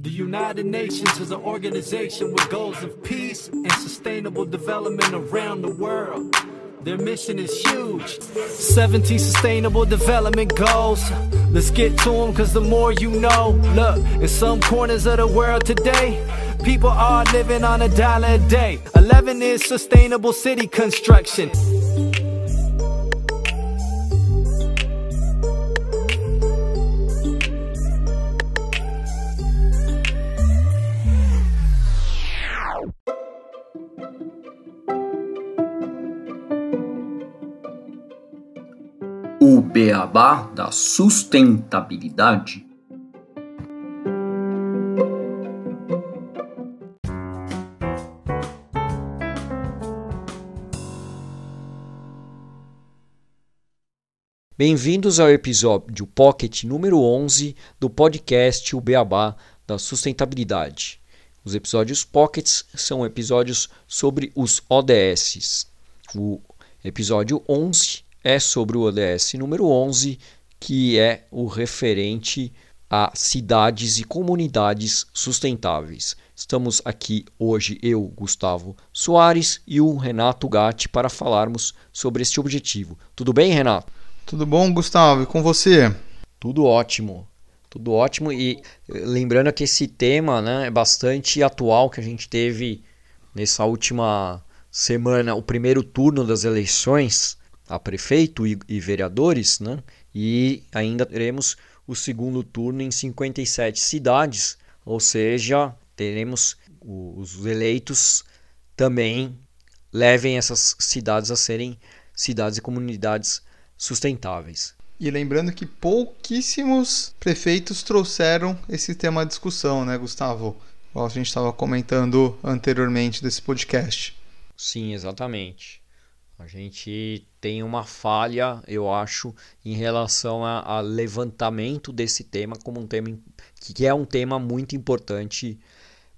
The United Nations is an organization with goals of peace and sustainable development around the world. Their mission is huge. 17 sustainable development goals. Let's get to them cause the more you know. Look, in some corners of the world today, people are living on a dollar a day. 11 is sustainable city construction. O beabá da sustentabilidade. Bem-vindos ao episódio Pocket número 11 do podcast O Beabá da Sustentabilidade. Os episódios Pockets são episódios sobre os ODSs. O episódio 11 é sobre o ODS número 11, que é o referente a cidades e comunidades sustentáveis. Estamos aqui hoje, eu, Gustavo Soares, e o Renato Gatti, para falarmos sobre este objetivo. Tudo bem, Renato? Tudo bom, Gustavo? E com você? Tudo ótimo. Tudo ótimo. E lembrando que esse tema né, é bastante atual que a gente teve nessa última semana, o primeiro turno das eleições a prefeito e, e vereadores, né? e ainda teremos o segundo turno em 57 cidades, ou seja, teremos os eleitos também levem essas cidades a serem cidades e comunidades sustentáveis. E lembrando que pouquíssimos prefeitos trouxeram esse tema à discussão, né, Gustavo? A gente estava comentando anteriormente desse podcast. Sim, exatamente. A gente tem uma falha, eu acho, em relação a, levantamento desse tema como um tema que é um tema muito importante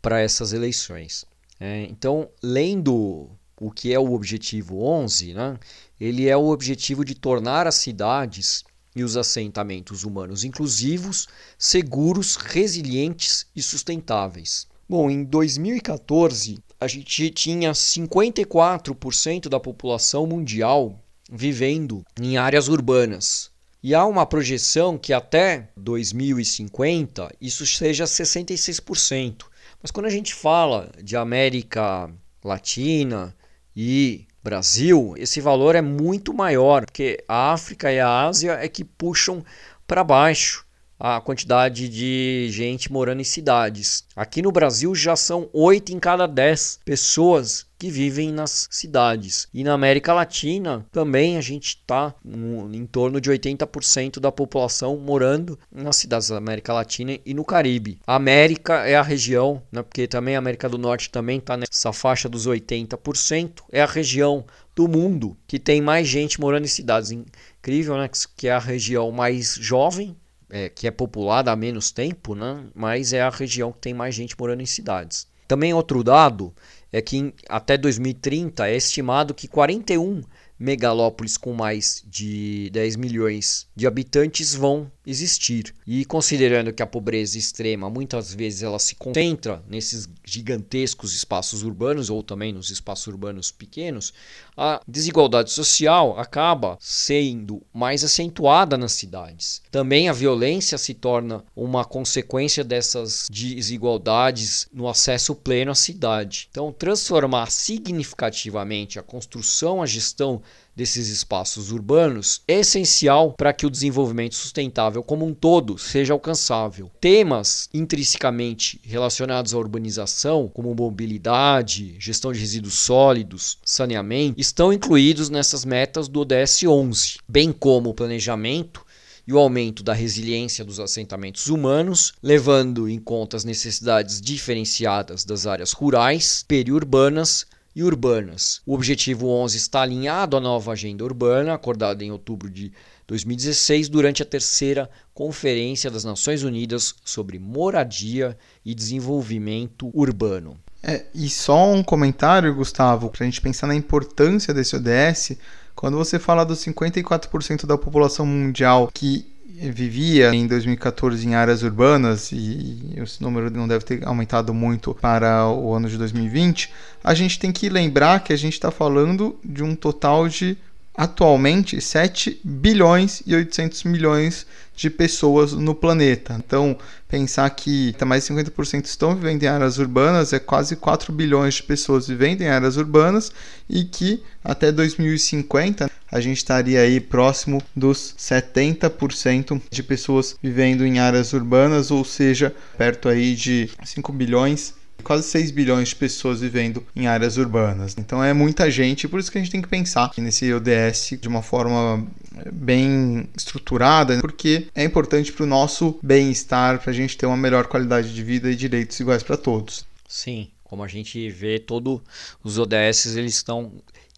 para essas eleições. É, então, lendo o que é o objetivo 11, né, ele é o objetivo de tornar as cidades e os assentamentos humanos inclusivos, seguros, resilientes e sustentáveis. Bom, em 2014, a gente tinha 54% da população mundial vivendo em áreas urbanas. E há uma projeção que até 2050 isso seja 66%. Mas quando a gente fala de América Latina e Brasil, esse valor é muito maior, porque a África e a Ásia é que puxam para baixo a quantidade de gente morando em cidades. Aqui no Brasil já são 8 em cada 10 pessoas que vivem nas cidades. E na América Latina também a gente está em torno de 80% da população morando nas cidades da América Latina e no Caribe. A América é a região, né, porque também a América do Norte também está nessa faixa dos 80%, é a região do mundo que tem mais gente morando em cidades. Incrível, né? Que é a região mais jovem é, que é populada há menos tempo, né? mas é a região que tem mais gente morando em cidades. Também outro dado é que em, até 2030 é estimado que 41 megalópolis com mais de 10 milhões de habitantes vão existir. E considerando que a pobreza extrema muitas vezes ela se concentra nesses gigantescos espaços urbanos ou também nos espaços urbanos pequenos, a desigualdade social acaba sendo mais acentuada nas cidades. Também a violência se torna uma consequência dessas desigualdades no acesso pleno à cidade. Então, transformar significativamente a construção, a gestão desses espaços urbanos é essencial para que o desenvolvimento sustentável como um todo seja alcançável. Temas intrinsecamente relacionados à urbanização, como mobilidade, gestão de resíduos sólidos, saneamento, estão incluídos nessas metas do ODS 11, bem como o planejamento e o aumento da resiliência dos assentamentos humanos, levando em conta as necessidades diferenciadas das áreas rurais, periurbanas e urbanas. O objetivo 11 está alinhado à nova agenda urbana, acordada em outubro de 2016, durante a terceira Conferência das Nações Unidas sobre Moradia e Desenvolvimento Urbano. É, e só um comentário, Gustavo, para a gente pensar na importância desse ODS. Quando você fala dos 54% da população mundial que vivia em 2014 em áreas urbanas, e esse número não deve ter aumentado muito para o ano de 2020, a gente tem que lembrar que a gente está falando de um total de atualmente 7 bilhões e 800 milhões de pessoas no planeta. Então, pensar que mais de 50% estão vivendo em áreas urbanas, é quase 4 bilhões de pessoas vivendo em áreas urbanas e que até 2050 a gente estaria aí próximo dos 70% de pessoas vivendo em áreas urbanas, ou seja, perto aí de 5 bilhões quase 6 bilhões de pessoas vivendo em áreas urbanas. Então é muita gente, por isso que a gente tem que pensar nesse ODS de uma forma bem estruturada, porque é importante para o nosso bem-estar, para a gente ter uma melhor qualidade de vida e direitos iguais para todos. Sim, como a gente vê, todos os ODS eles estão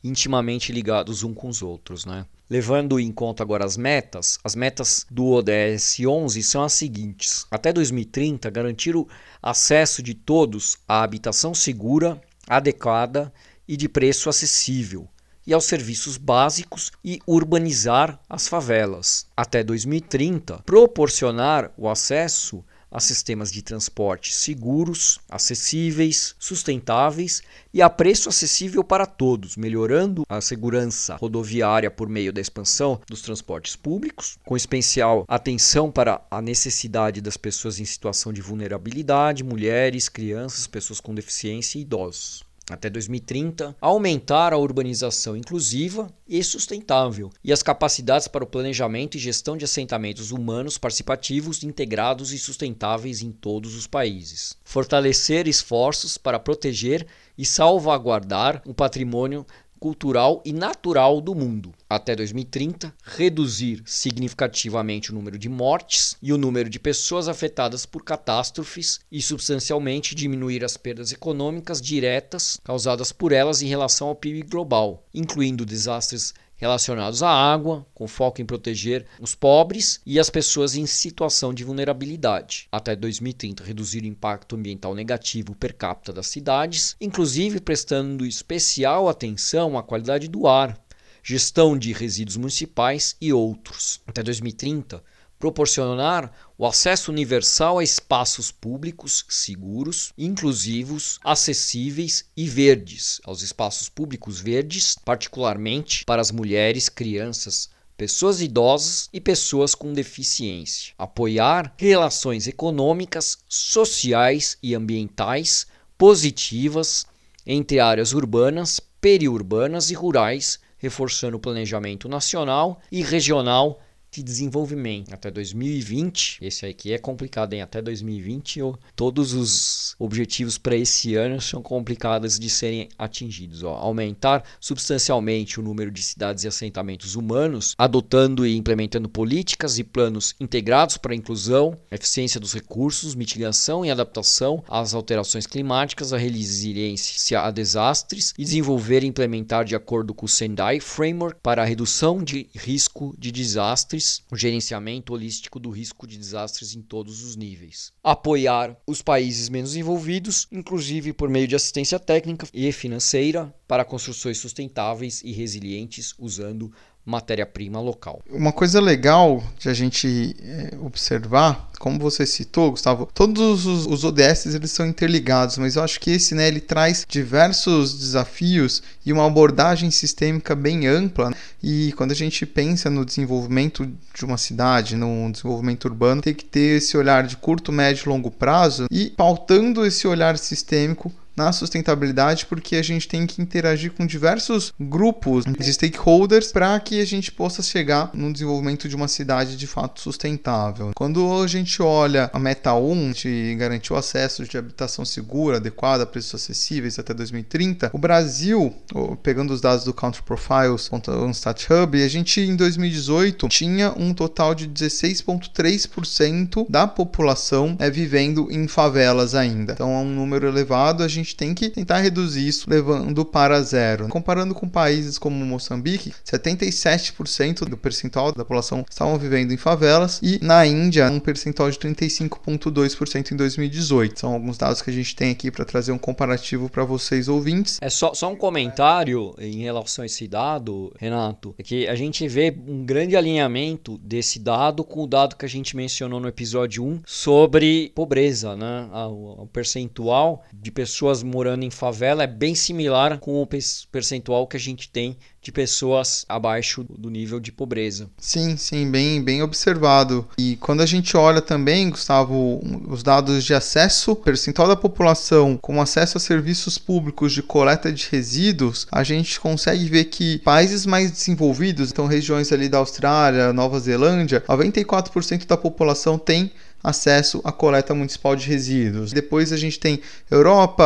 intimamente ligados uns com os outros, né? Levando em conta agora as metas, as metas do ODS 11 são as seguintes: até 2030, garantir o acesso de todos à habitação segura, adequada e de preço acessível, e aos serviços básicos e urbanizar as favelas. Até 2030, proporcionar o acesso a sistemas de transporte seguros, acessíveis, sustentáveis e a preço acessível para todos, melhorando a segurança rodoviária por meio da expansão dos transportes públicos, com especial atenção para a necessidade das pessoas em situação de vulnerabilidade, mulheres, crianças, pessoas com deficiência e idosos até 2030, aumentar a urbanização inclusiva e sustentável e as capacidades para o planejamento e gestão de assentamentos humanos participativos, integrados e sustentáveis em todos os países. Fortalecer esforços para proteger e salvaguardar o patrimônio cultural e natural do mundo. Até 2030, reduzir significativamente o número de mortes e o número de pessoas afetadas por catástrofes e substancialmente diminuir as perdas econômicas diretas causadas por elas em relação ao PIB global, incluindo desastres relacionados à água, com foco em proteger os pobres e as pessoas em situação de vulnerabilidade. Até 2030, reduzir o impacto ambiental negativo per capita das cidades, inclusive prestando especial atenção à qualidade do ar, gestão de resíduos municipais e outros. Até 2030, proporcionar o acesso universal a espaços públicos seguros, inclusivos, acessíveis e verdes, aos espaços públicos verdes, particularmente para as mulheres, crianças, pessoas idosas e pessoas com deficiência. Apoiar relações econômicas, sociais e ambientais positivas entre áreas urbanas, periurbanas e rurais, reforçando o planejamento nacional e regional de desenvolvimento até 2020. Esse aqui é complicado, hein? Até 2020, todos os objetivos para esse ano são complicados de serem atingidos. Ó. Aumentar substancialmente o número de cidades e assentamentos humanos, adotando e implementando políticas e planos integrados para inclusão, eficiência dos recursos, mitigação e adaptação às alterações climáticas, a resiliência a desastres e desenvolver e implementar de acordo com o Sendai Framework para a redução de risco de desastres o gerenciamento holístico do risco de desastres em todos os níveis. Apoiar os países menos envolvidos, inclusive por meio de assistência técnica e financeira para construções sustentáveis e resilientes usando matéria-prima local. Uma coisa legal de a gente é, observar, como você citou, Gustavo, todos os, os ODS eles são interligados, mas eu acho que esse, né, ele traz diversos desafios e uma abordagem sistêmica bem ampla. Né? E quando a gente pensa no desenvolvimento de uma cidade, no desenvolvimento urbano, tem que ter esse olhar de curto, médio e longo prazo e pautando esse olhar sistêmico na sustentabilidade, porque a gente tem que interagir com diversos grupos de stakeholders para que a gente possa chegar no desenvolvimento de uma cidade de fato sustentável. Quando a gente olha a meta 1, de garantir o acesso de habitação segura, adequada, preços acessíveis até 2030, o Brasil, pegando os dados do Country Profiles, Stat Hub, a gente em 2018 tinha um total de 16,3% da população é, vivendo em favelas ainda. Então é um número elevado. A gente gente tem que tentar reduzir isso levando para zero. Comparando com países como Moçambique, 77% do percentual da população estavam vivendo em favelas e na Índia um percentual de 35,2% em 2018. São alguns dados que a gente tem aqui para trazer um comparativo para vocês ouvintes. É só, só um comentário em relação a esse dado, Renato, é que a gente vê um grande alinhamento desse dado com o dado que a gente mencionou no episódio 1 sobre pobreza, né? O percentual de pessoas morando em favela é bem similar com o percentual que a gente tem de pessoas abaixo do nível de pobreza. Sim, sim, bem, bem observado. E quando a gente olha também, Gustavo, os dados de acesso, percentual da população com acesso a serviços públicos de coleta de resíduos, a gente consegue ver que países mais desenvolvidos, então regiões ali da Austrália, Nova Zelândia, 94% da população tem acesso à coleta municipal de resíduos. Depois a gente tem Europa,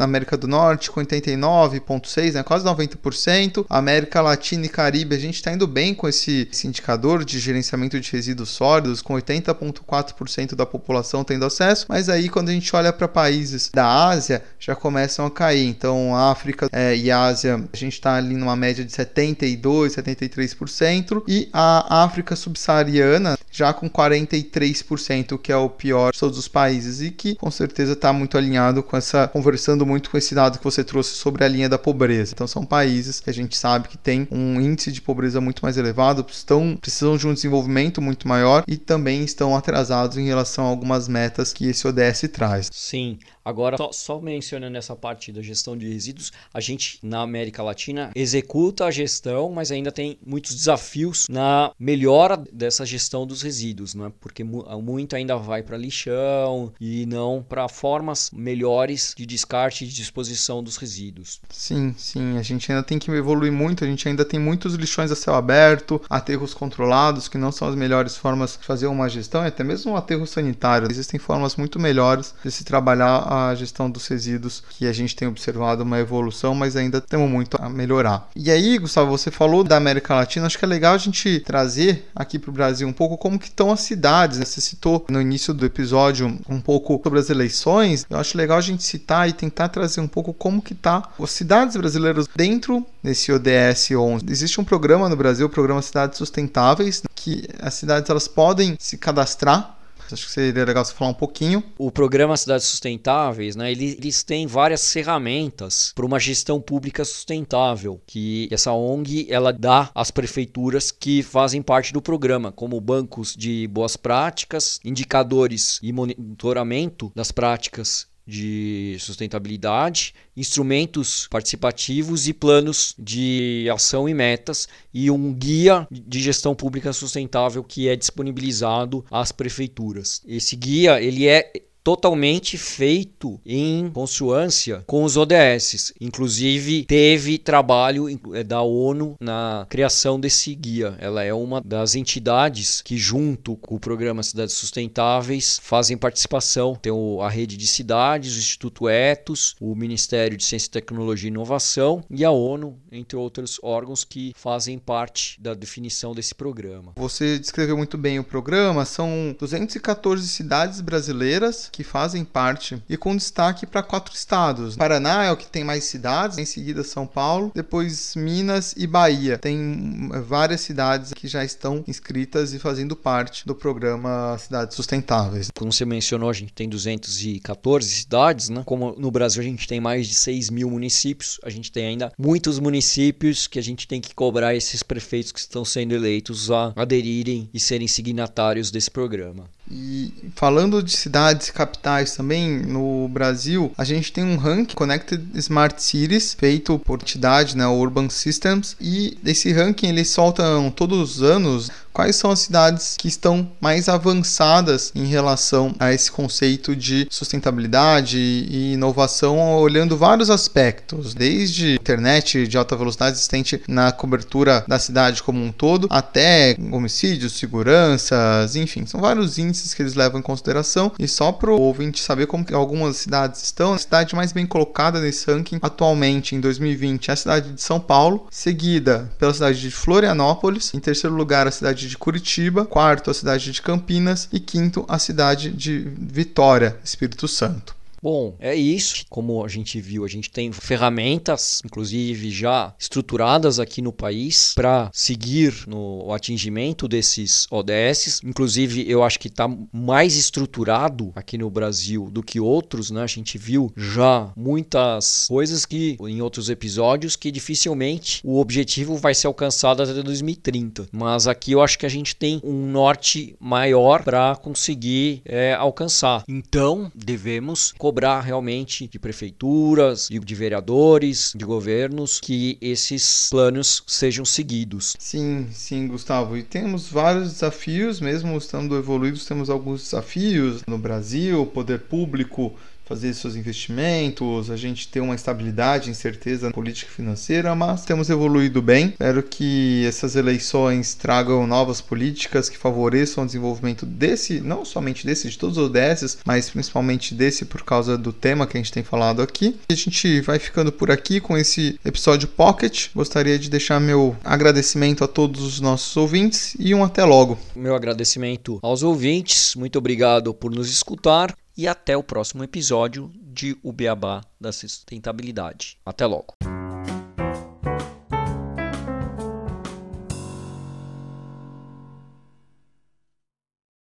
América do Norte com 89,6%, né, quase 90%. América Latina e Caribe, a gente está indo bem com esse, esse, indicador de gerenciamento de resíduos sólidos, com 80,4% da população tendo acesso. Mas aí, quando a gente olha para países da Ásia, já começam a cair. Então, África é, e Ásia, a gente está ali numa média de 72%, 73%. E a África subsaariana já com 43%, que é o pior de todos os países e que com certeza está muito alinhado com essa, conversando muito com esse dado que você trouxe sobre a linha da pobreza. Então são países que a gente sabe que tem um índice de pobreza muito mais elevado, estão precisam de um desenvolvimento muito maior e também estão atrasados em relação a algumas metas que esse ODS traz. Sim, Agora, só, só, mencionando essa parte da gestão de resíduos, a gente na América Latina executa a gestão, mas ainda tem muitos desafios na melhora dessa gestão dos resíduos, né? porque muito ainda vai para lixão e não para formas melhores de descarte e de disposição dos resíduos. Sim, sim, a gente ainda tem que evoluir muito, a gente ainda tem muitos lixões a céu aberto, aterros controlados, que não são as melhores formas de fazer uma gestão, e até mesmo um aterro sanitário. Existem formas muito melhores de se trabalhar a gestão dos resíduos, que a gente tem observado uma evolução, mas ainda temos muito a melhorar. E aí, Gustavo, você falou da América Latina, acho que é legal a gente trazer aqui para o Brasil um pouco como que estão as cidades. Você citou no início do episódio um pouco sobre as eleições. Eu acho legal a gente citar e tentar trazer um pouco como que tá as cidades brasileiras dentro desse ODS 11. Existe um programa no Brasil, o programa Cidades Sustentáveis, que as cidades elas podem se cadastrar Acho que seria legal você falar um pouquinho. O programa Cidades Sustentáveis, né, eles têm várias ferramentas para uma gestão pública sustentável, que essa ONG ela dá às prefeituras que fazem parte do programa, como bancos de boas práticas, indicadores e monitoramento das práticas de sustentabilidade, instrumentos participativos e planos de ação e metas e um guia de gestão pública sustentável que é disponibilizado às prefeituras. Esse guia ele é totalmente feito em consoância com os ODS. Inclusive, teve trabalho eh, da ONU na criação desse guia. Ela é uma das entidades que, junto com o programa Cidades Sustentáveis, fazem participação. Tem a rede de cidades, o Instituto Etos, o Ministério de Ciência, Tecnologia e Inovação e a ONU, entre outros órgãos que fazem parte da definição desse programa. Você descreveu muito bem o programa. São 214 cidades brasileiras que fazem parte e com destaque para quatro estados. Paraná é o que tem mais cidades, em seguida São Paulo, depois Minas e Bahia. Tem eh, várias cidades que já estão inscritas e fazendo parte do programa Cidades Sustentáveis. Como você mencionou, a gente tem 214 cidades, né? Como no Brasil a gente tem mais de 6 mil municípios, a gente tem ainda muitos municípios que a gente tem que cobrar esses prefeitos que estão sendo eleitos a aderirem e serem signatários desse programa. E falando de cidades capitais também no Brasil, a gente tem um ranking Connected Smart Cities feito por entidade, né, Urban Systems, e esse ranking eles soltam todos os anos quais são as cidades que estão mais avançadas em relação a esse conceito de sustentabilidade e inovação, olhando vários aspectos, desde internet de alta velocidade existente na cobertura da cidade como um todo, até homicídios, seguranças, enfim, são vários índices que eles levam em consideração. E só para o ouvinte saber como algumas cidades estão, a cidade mais bem colocada nesse ranking atualmente em 2020 é a cidade de São Paulo, seguida pela cidade de Florianópolis, em terceiro lugar a cidade de Curitiba, quarto a cidade de Campinas e quinto a cidade de Vitória, Espírito Santo. Bom, é isso. Como a gente viu, a gente tem ferramentas, inclusive já estruturadas aqui no país, para seguir no atingimento desses ODS. Inclusive, eu acho que está mais estruturado aqui no Brasil do que outros, né? A gente viu já muitas coisas que em outros episódios que dificilmente o objetivo vai ser alcançado até 2030. Mas aqui eu acho que a gente tem um norte maior para conseguir é, alcançar. Então, devemos cobrar realmente de prefeituras, de vereadores, de governos que esses planos sejam seguidos. Sim, sim, Gustavo. E temos vários desafios, mesmo estando evoluídos, temos alguns desafios no Brasil, poder público fazer seus investimentos, a gente ter uma estabilidade, incerteza política e financeira, mas temos evoluído bem. Espero que essas eleições tragam novas políticas que favoreçam o desenvolvimento desse, não somente desse, de todos os ODS, mas principalmente desse por causa do tema que a gente tem falado aqui. A gente vai ficando por aqui com esse episódio Pocket. Gostaria de deixar meu agradecimento a todos os nossos ouvintes e um até logo. Meu agradecimento aos ouvintes, muito obrigado por nos escutar e até o próximo episódio de O Beabá da Sustentabilidade. Até logo!